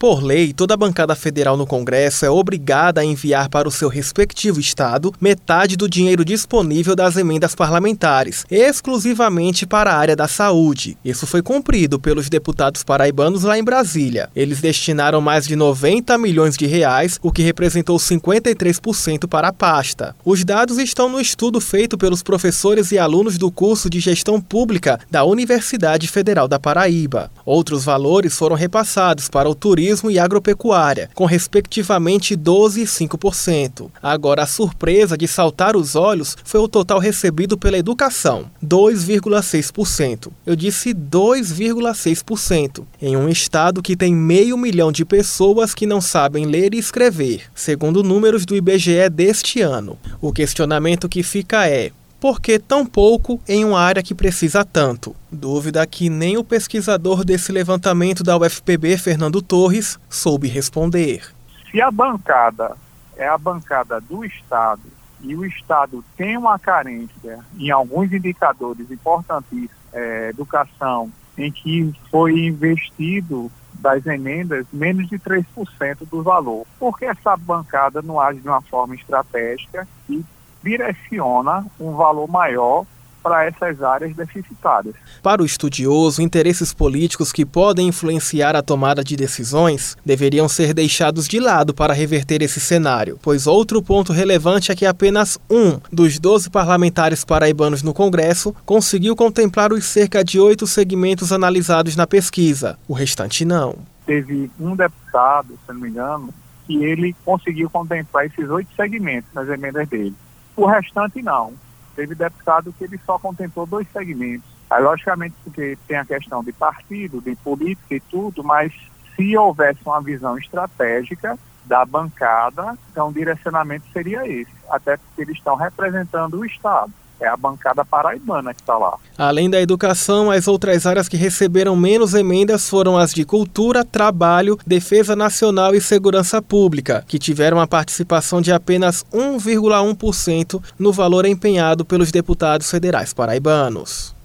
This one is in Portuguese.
Por lei, toda bancada federal no Congresso é obrigada a enviar para o seu respectivo estado metade do dinheiro disponível das emendas parlamentares, exclusivamente para a área da saúde. Isso foi cumprido pelos deputados paraibanos lá em Brasília. Eles destinaram mais de 90 milhões de reais, o que representou 53% para a pasta. Os dados estão no estudo feito pelos professores e alunos do curso de Gestão Pública da Universidade Federal da Paraíba. Outros valores foram repassados para o turismo turismo e agropecuária, com respectivamente 12% e 5%. Agora, a surpresa de saltar os olhos foi o total recebido pela educação, 2,6%. Eu disse 2,6%, em um estado que tem meio milhão de pessoas que não sabem ler e escrever, segundo números do IBGE deste ano. O questionamento que fica é: por que tão pouco em uma área que precisa tanto? Dúvida que nem o pesquisador desse levantamento da UFPB, Fernando Torres, soube responder. Se a bancada é a bancada do Estado e o Estado tem uma carência em alguns indicadores importantíssimos, é, educação, em que foi investido das emendas menos de 3% do valor. Por que essa bancada não age de uma forma estratégica e direciona um valor maior para essas áreas deficitárias. Para o estudioso, interesses políticos que podem influenciar a tomada de decisões deveriam ser deixados de lado para reverter esse cenário, pois outro ponto relevante é que apenas um dos 12 parlamentares paraibanos no Congresso conseguiu contemplar os cerca de oito segmentos analisados na pesquisa, o restante não. Teve um deputado, se não me engano, que ele conseguiu contemplar esses oito segmentos nas emendas dele. O restante não. Teve deputado que ele só contemplou dois segmentos. Aí, logicamente, porque tem a questão de partido, de política e tudo, mas se houvesse uma visão estratégica da bancada, então o direcionamento seria esse, até porque eles estão representando o Estado é a bancada paraibana que está lá. Além da educação, as outras áreas que receberam menos emendas foram as de cultura, trabalho, defesa nacional e segurança pública, que tiveram a participação de apenas 1,1% no valor empenhado pelos deputados federais paraibanos.